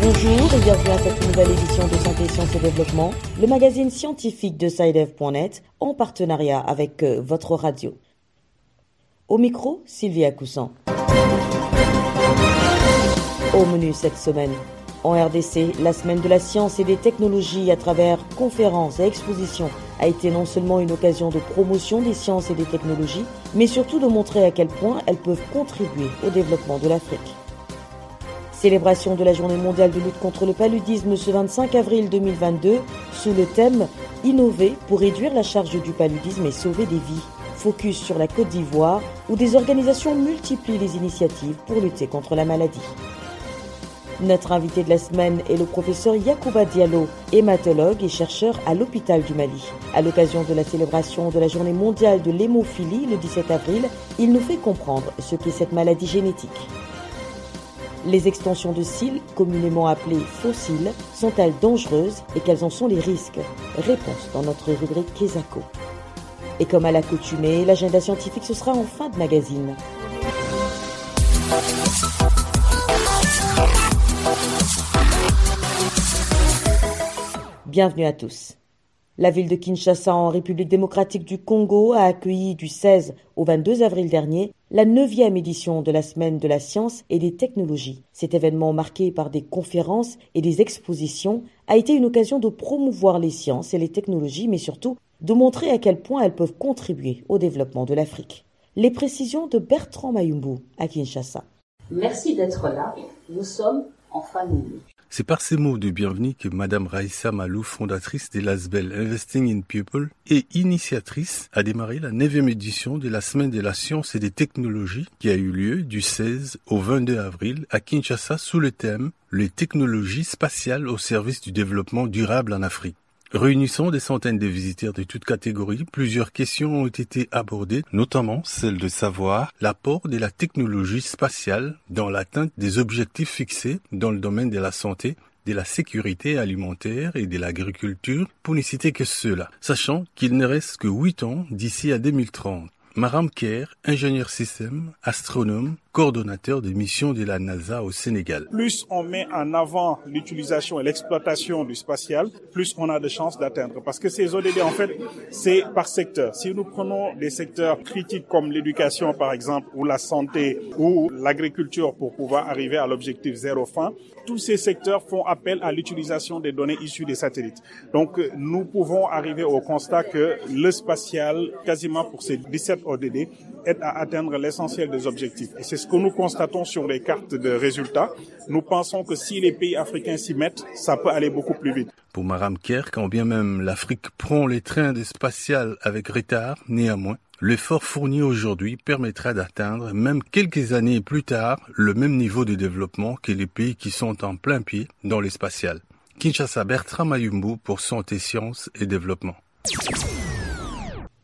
Bonjour et bienvenue à cette nouvelle édition de Santé, Sciences et Développement, le magazine scientifique de SciDev.net en partenariat avec euh, votre radio. Au micro, Sylvia Coussan. Au menu cette semaine, en RDC, la semaine de la science et des technologies à travers conférences et expositions a été non seulement une occasion de promotion des sciences et des technologies, mais surtout de montrer à quel point elles peuvent contribuer au développement de l'Afrique. Célébration de la journée mondiale de lutte contre le paludisme ce 25 avril 2022 sous le thème Innover pour réduire la charge du paludisme et sauver des vies. Focus sur la Côte d'Ivoire où des organisations multiplient les initiatives pour lutter contre la maladie. Notre invité de la semaine est le professeur Yacouba Diallo, hématologue et chercheur à l'hôpital du Mali. À l'occasion de la célébration de la journée mondiale de l'hémophilie le 17 avril, il nous fait comprendre ce qu'est cette maladie génétique. Les extensions de cils, communément appelées fossiles, sont-elles dangereuses et quels en sont les risques? Réponse dans notre rubrique Kesako. Et comme à l'accoutumée, l'agenda scientifique ce sera en fin de magazine. Bienvenue à tous. La ville de Kinshasa en République démocratique du Congo a accueilli du 16 au 22 avril dernier la neuvième édition de la Semaine de la science et des technologies. Cet événement marqué par des conférences et des expositions a été une occasion de promouvoir les sciences et les technologies, mais surtout de montrer à quel point elles peuvent contribuer au développement de l'Afrique. Les précisions de Bertrand Mayumbu à Kinshasa. Merci d'être là. Nous sommes en famille. C'est par ces mots de bienvenue que Madame Raissa Malou, fondatrice de l'ASBEL Investing in People et initiatrice, a démarré la neuvième édition de la Semaine de la Science et des Technologies qui a eu lieu du 16 au 22 avril à Kinshasa sous le thème Les technologies spatiales au service du développement durable en Afrique. Réunissant des centaines de visiteurs de toutes catégories, plusieurs questions ont été abordées, notamment celle de savoir l'apport de la technologie spatiale dans l'atteinte des objectifs fixés dans le domaine de la santé, de la sécurité alimentaire et de l'agriculture, pour ne citer que cela, sachant qu'il ne reste que 8 ans d'ici à 2030. Maram Kerr, ingénieur système, astronome, coordonnateur des missions de la NASA au Sénégal. Plus on met en avant l'utilisation et l'exploitation du spatial, plus on a de chances d'atteindre. Parce que ces ODD, en fait, c'est par secteur. Si nous prenons des secteurs critiques comme l'éducation, par exemple, ou la santé, ou l'agriculture pour pouvoir arriver à l'objectif zéro fin, tous ces secteurs font appel à l'utilisation des données issues des satellites. Donc, nous pouvons arriver au constat que le spatial, quasiment pour ces 17 ODD, aide à atteindre l'essentiel des objectifs. Et c'est ce que nous constatons sur les cartes de résultats. Nous pensons que si les pays africains s'y mettent, ça peut aller beaucoup plus vite. Pour Maram Kerr, quand bien même l'Afrique prend les trains de spatial avec retard, néanmoins, l'effort fourni aujourd'hui permettra d'atteindre, même quelques années plus tard, le même niveau de développement que les pays qui sont en plein pied dans le spatial. Kinshasa Bertrand Mayumbu pour Santé, Sciences et Développement.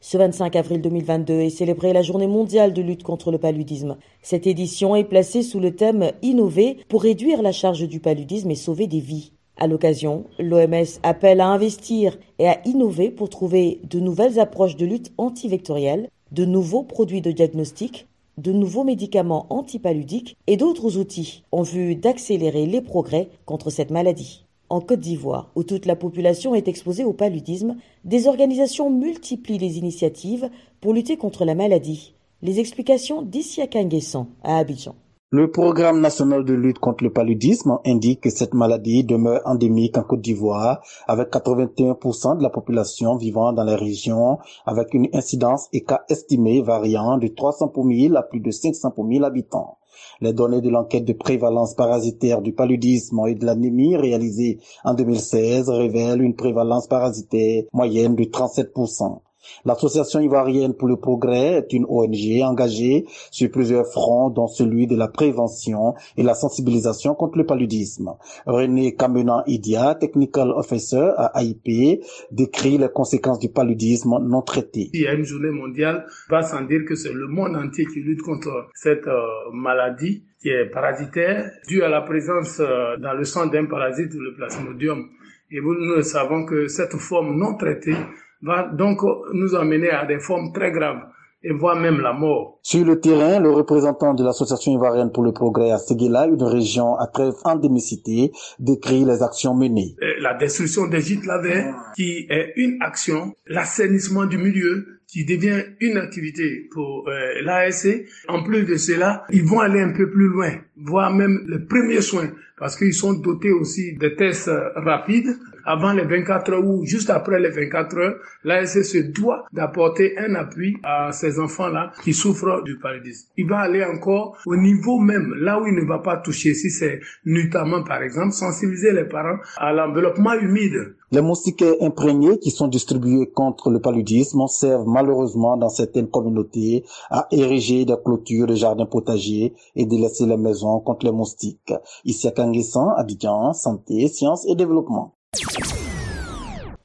Ce 25 avril 2022 est célébrée la journée mondiale de lutte contre le paludisme. Cette édition est placée sous le thème Innover pour réduire la charge du paludisme et sauver des vies. À l'occasion, l'OMS appelle à investir et à innover pour trouver de nouvelles approches de lutte antivectorielle, de nouveaux produits de diagnostic, de nouveaux médicaments antipaludiques et d'autres outils en vue d'accélérer les progrès contre cette maladie. En Côte d'Ivoire, où toute la population est exposée au paludisme, des organisations multiplient les initiatives pour lutter contre la maladie. Les explications d'Issia Kanguessan à Abidjan. Le programme national de lutte contre le paludisme indique que cette maladie demeure endémique en Côte d'Ivoire avec 81% de la population vivant dans la région avec une incidence et cas estimés variant de 300 pour 1000 à plus de 500 pour 1000 habitants. Les données de l'enquête de prévalence parasitaire du paludisme et de l'anémie réalisée en 2016 révèlent une prévalence parasitaire moyenne de 37%. L'Association ivoirienne pour le progrès est une ONG engagée sur plusieurs fronts, dont celui de la prévention et la sensibilisation contre le paludisme. René Kamenan Idia, Technical Officer à AIP, décrit les conséquences du paludisme non traité. Il y a une journée mondiale, va sans dire que c'est le monde entier qui lutte contre cette euh, maladie qui est parasitaire, due à la présence euh, dans le sang d'un parasite, le plasmodium. Et nous, nous savons que cette forme non traitée va donc nous amener à des formes très graves. et voire même la mort. Sur le terrain, le représentant de l'Association ivoirienne pour le progrès à Seguela, une région à très endémicité, décrit les actions menées. La destruction des gîtes lavés, qui est une action, l'assainissement du milieu, qui devient une activité pour euh, l'ASC. En plus de cela, ils vont aller un peu plus loin, voire même les premiers soins, parce qu'ils sont dotés aussi de tests rapides avant les 24 heures ou juste après les 24 heures, l'ASC se doit d'apporter un appui à ces enfants-là qui souffrent du paludisme. Il va aller encore au niveau même, là où il ne va pas toucher, si c'est notamment par exemple, sensibiliser les parents à l'enveloppement humide. Les moustiquaires imprégnés qui sont distribués contre le paludisme servent malheureusement dans certaines communautés à ériger des clôtures de jardins potagers et délaisser les maisons contre les moustiques. Ici à Santé, Sciences et Développement.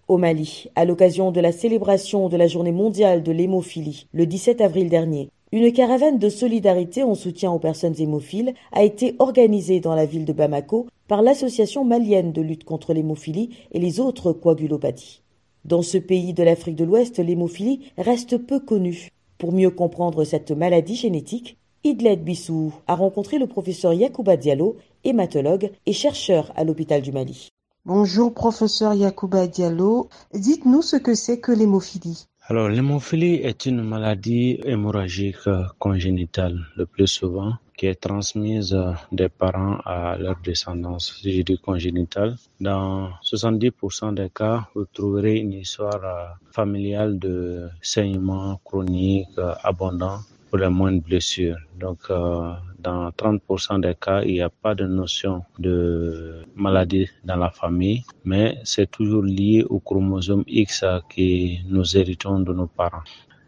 Au Mali, à l'occasion de la célébration de la journée mondiale de l'hémophilie, le 17 avril dernier, une caravane de solidarité en soutien aux personnes hémophiles a été organisée dans la ville de Bamako par l'Association malienne de lutte contre l'hémophilie et les autres coagulopathies. Dans ce pays de l'Afrique de l'Ouest, l'hémophilie reste peu connue. Pour mieux comprendre cette maladie génétique, Idlet Bissou a rencontré le professeur Yacouba Diallo, hématologue et chercheur à l'hôpital du Mali. Bonjour professeur Yacouba Diallo, dites-nous ce que c'est que l'hémophilie. Alors l'hémophilie est une maladie hémorragique congénitale le plus souvent qui est transmise des parents à leur descendance, si je dis congénitale. Dans 70% des cas, vous trouverez une histoire familiale de saignement chronique abondant pour les moindres blessures. Donc, euh, dans 30% des cas, il n'y a pas de notion de maladie dans la famille, mais c'est toujours lié au chromosome X que nous héritons de nos parents.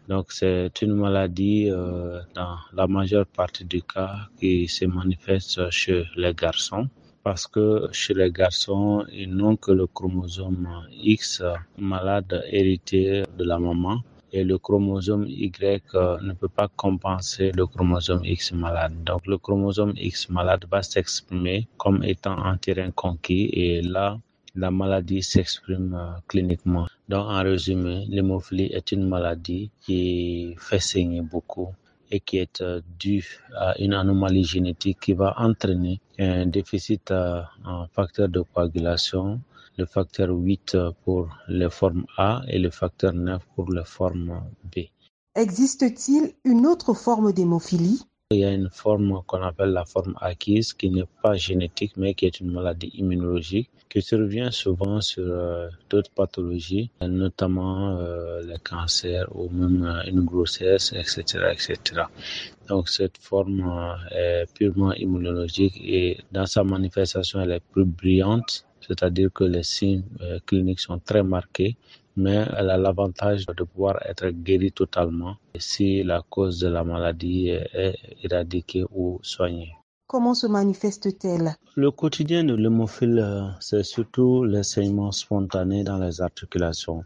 Donc c'est une maladie euh, dans la majeure partie des cas qui se manifeste chez les garçons parce que chez les garçons, ils n'ont que le chromosome X malade hérité de la maman et le chromosome Y euh, ne peut pas compenser le chromosome X malade. Donc le chromosome X malade va s'exprimer comme étant un terrain conquis et là, la maladie s'exprime euh, cliniquement. Donc en résumé, l'hémophilie est une maladie qui fait saigner beaucoup et qui est euh, due à une anomalie génétique qui va entraîner un déficit en facteur de coagulation le facteur 8 pour les formes A et le facteur 9 pour les formes B. Existe-t-il une autre forme d'hémophilie? Il y a une forme qu'on appelle la forme acquise qui n'est pas génétique mais qui est une maladie immunologique qui survient souvent sur euh, d'autres pathologies, notamment euh, les cancers ou même euh, une grossesse, etc., etc. Donc cette forme est purement immunologique et dans sa manifestation elle est plus brillante c'est-à-dire que les signes euh, cliniques sont très marqués, mais elle a l'avantage de pouvoir être guérie totalement si la cause de la maladie est éradiquée ou soignée. Comment se manifeste-t-elle? Le quotidien de l'hémophile, euh, c'est surtout les saignements spontanés dans les articulations.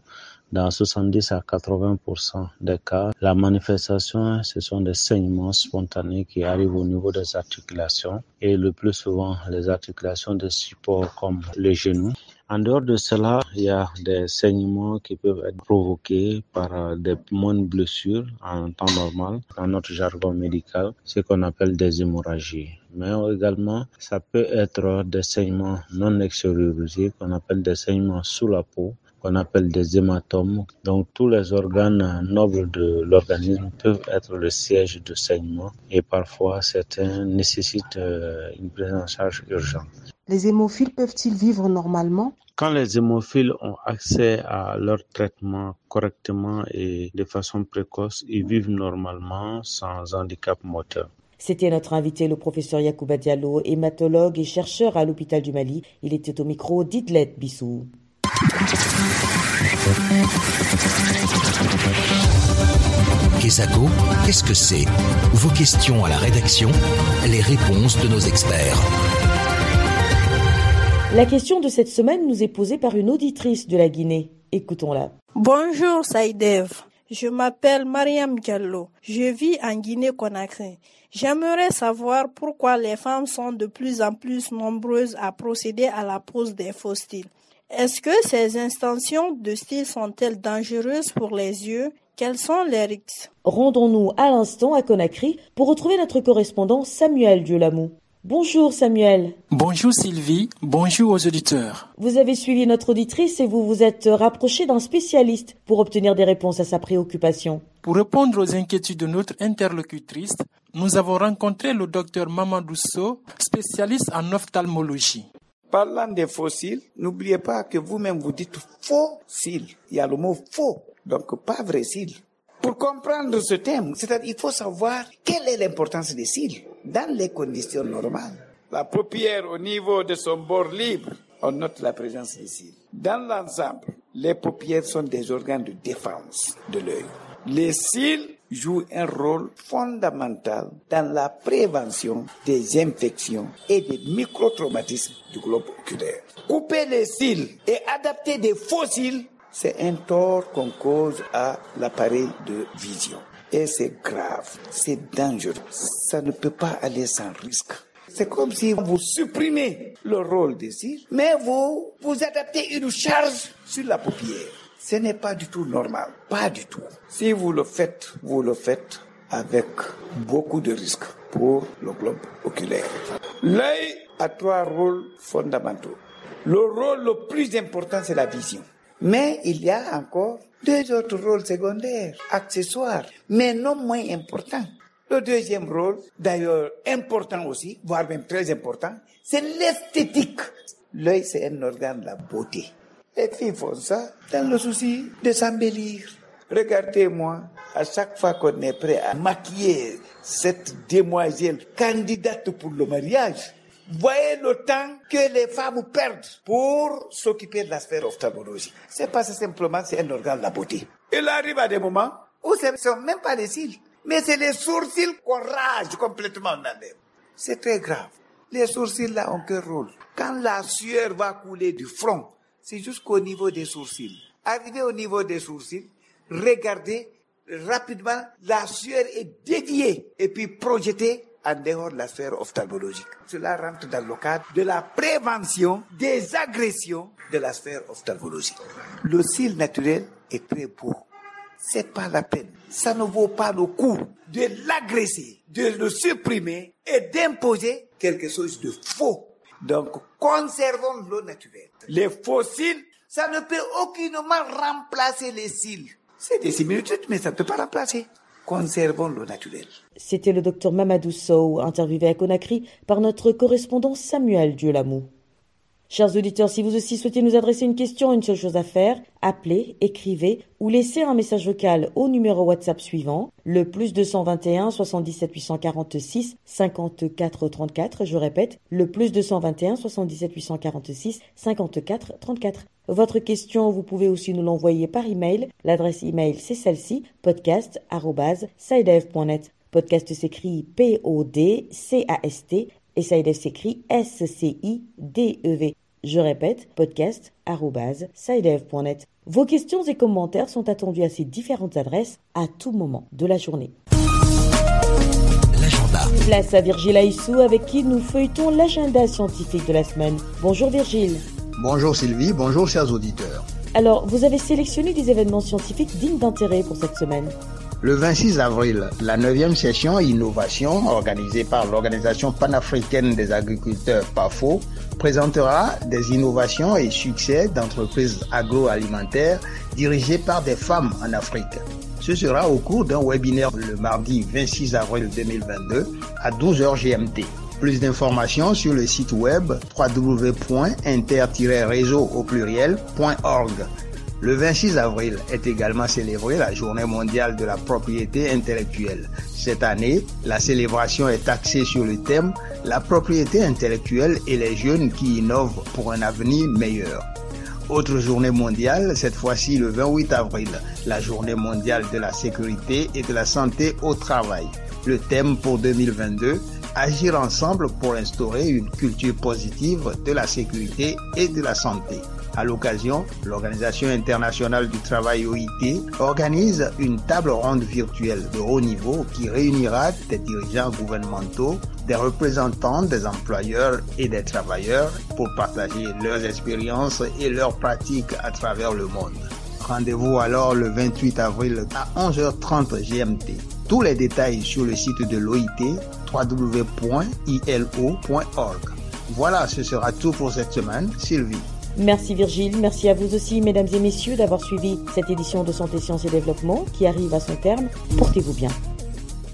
Dans 70 à 80% des cas, la manifestation, ce sont des saignements spontanés qui arrivent au niveau des articulations et le plus souvent les articulations de support comme les genoux. En dehors de cela, il y a des saignements qui peuvent être provoqués par des moindres blessures en temps normal, dans notre jargon médical, ce qu'on appelle des hémorragies. Mais également, ça peut être des saignements non extériorisés, qu'on appelle des saignements sous la peau, qu'on appelle des hématomes. Donc tous les organes nobles de l'organisme peuvent être le siège de saignement et parfois certains nécessitent euh, une prise en charge urgente. Les hémophiles peuvent-ils vivre normalement? Quand les hémophiles ont accès à leur traitement correctement et de façon précoce, ils vivent normalement sans handicap moteur. C'était notre invité, le professeur Yacouba Diallo, hématologue et chercheur à l'hôpital du Mali. Il était au micro d'Idlet Bissou. Kesako, qu'est-ce que c'est Vos questions à la rédaction, les réponses de nos experts. La question de cette semaine nous est posée par une auditrice de la Guinée. Écoutons-la. Bonjour Saïdev. Je m'appelle Mariam Diallo. Je vis en Guinée-Conakry. J'aimerais savoir pourquoi les femmes sont de plus en plus nombreuses à procéder à la pose des faux styles. Est-ce que ces extensions de style sont-elles dangereuses pour les yeux? Quels sont les risques? Rendons-nous à l'instant à Conakry pour retrouver notre correspondant Samuel Diolamou. Bonjour Samuel. Bonjour Sylvie, bonjour aux auditeurs. Vous avez suivi notre auditrice et vous vous êtes rapproché d'un spécialiste pour obtenir des réponses à sa préoccupation. Pour répondre aux inquiétudes de notre interlocutrice, nous avons rencontré le docteur Mamadou So, spécialiste en ophtalmologie. Parlant des fossiles, n'oubliez pas que vous-même vous dites fossile. Il y a le mot faux, donc pas vrai cils. Pour comprendre ce thème, c'est-à-dire il faut savoir quelle est l'importance des cils dans les conditions normales. La paupière au niveau de son bord libre, on note la présence des cils. Dans l'ensemble, les paupières sont des organes de défense de l'œil. Les cils jouent un rôle fondamental dans la prévention des infections et des microtraumatismes du globe oculaire. Couper les cils et adapter des faux cils, c'est un tort qu'on cause à l'appareil de vision. Et c'est grave, c'est dangereux. Ça ne peut pas aller sans risque. C'est comme si vous supprimez le rôle des cils, mais vous, vous adaptez une charge sur la paupière. Ce n'est pas du tout normal, pas du tout. Si vous le faites, vous le faites avec beaucoup de risques pour le globe oculaire. L'œil a trois rôles fondamentaux. Le rôle le plus important, c'est la vision. Mais il y a encore deux autres rôles secondaires, accessoires, mais non moins importants. Le deuxième rôle, d'ailleurs important aussi, voire même très important, c'est l'esthétique. L'œil, c'est un organe de la beauté. Les filles font ça dans le souci de s'embellir. Regardez-moi, à chaque fois qu'on est prêt à maquiller cette demoiselle candidate pour le mariage, voyez le temps que les femmes perdent pour s'occuper de la sphère ophtalmologique. C'est pas simplement, c'est un organe de la beauté. Il arrive à des moments où ce ne sont même pas les cils, mais c'est les sourcils qu'on rage complètement dans les. C'est très grave. Les sourcils là ont quel rôle Quand la sueur va couler du front, c'est jusqu'au niveau des sourcils. Arrivé au niveau des sourcils, regardez rapidement, la sueur est déviée et puis projetée en dehors de la sphère ophtalmologique. Cela rentre dans le cadre de la prévention des agressions de la sphère ophtalmologique. Le cil naturel est très beau. C'est pas la peine. Ça ne vaut pas le coup de l'agresser, de le supprimer et d'imposer quelque chose de faux. Donc, conservons l'eau naturelle. Les fossiles, ça ne peut aucunement remplacer les cils. C'est des similitudes, mais ça ne peut pas remplacer. Conservons l'eau naturelle. C'était le docteur Mamadou Sow, interviewé à Conakry par notre correspondant Samuel Diolamou. Chers auditeurs, si vous aussi souhaitez nous adresser une question, une seule chose à faire, appelez, écrivez ou laissez un message vocal au numéro WhatsApp suivant, le plus 221 77 846 54 34. Je répète, le plus 221 77 846 54 34. Votre question, vous pouvez aussi nous l'envoyer par email. L'adresse email, c'est celle-ci, podcast.sidev.net. Podcast s'écrit P-O-D-C-A-S-T et SciDev s'écrit S-C-I-D-E-V. Je répète, podcast.sidev.net. Vos questions et commentaires sont attendus à ces différentes adresses à tout moment de la journée. L'agenda. Place à Virgile Aissou avec qui nous feuilletons l'agenda scientifique de la semaine. Bonjour Virgile. Bonjour Sylvie, bonjour chers auditeurs. Alors, vous avez sélectionné des événements scientifiques dignes d'intérêt pour cette semaine. Le 26 avril, la 9e session Innovation, organisée par l'Organisation panafricaine des agriculteurs PAFO, présentera des innovations et succès d'entreprises agroalimentaires dirigées par des femmes en Afrique. Ce sera au cours d'un webinaire le mardi 26 avril 2022 à 12h GMT. Plus d'informations sur le site web www.inter-réseau au pluriel.org. Le 26 avril est également célébrée la journée mondiale de la propriété intellectuelle. Cette année, la célébration est axée sur le thème La propriété intellectuelle et les jeunes qui innovent pour un avenir meilleur. Autre journée mondiale, cette fois-ci le 28 avril, la journée mondiale de la sécurité et de la santé au travail. Le thème pour 2022, agir ensemble pour instaurer une culture positive de la sécurité et de la santé. À l'occasion, l'Organisation internationale du travail OIT organise une table ronde virtuelle de haut niveau qui réunira des dirigeants gouvernementaux, des représentants des employeurs et des travailleurs pour partager leurs expériences et leurs pratiques à travers le monde. Rendez-vous alors le 28 avril à 11h30 GMT. Tous les détails sur le site de l'OIT www.ilo.org. Voilà, ce sera tout pour cette semaine. Sylvie. Merci Virgile, merci à vous aussi mesdames et messieurs d'avoir suivi cette édition de Santé, Sciences et Développement qui arrive à son terme. Portez-vous bien.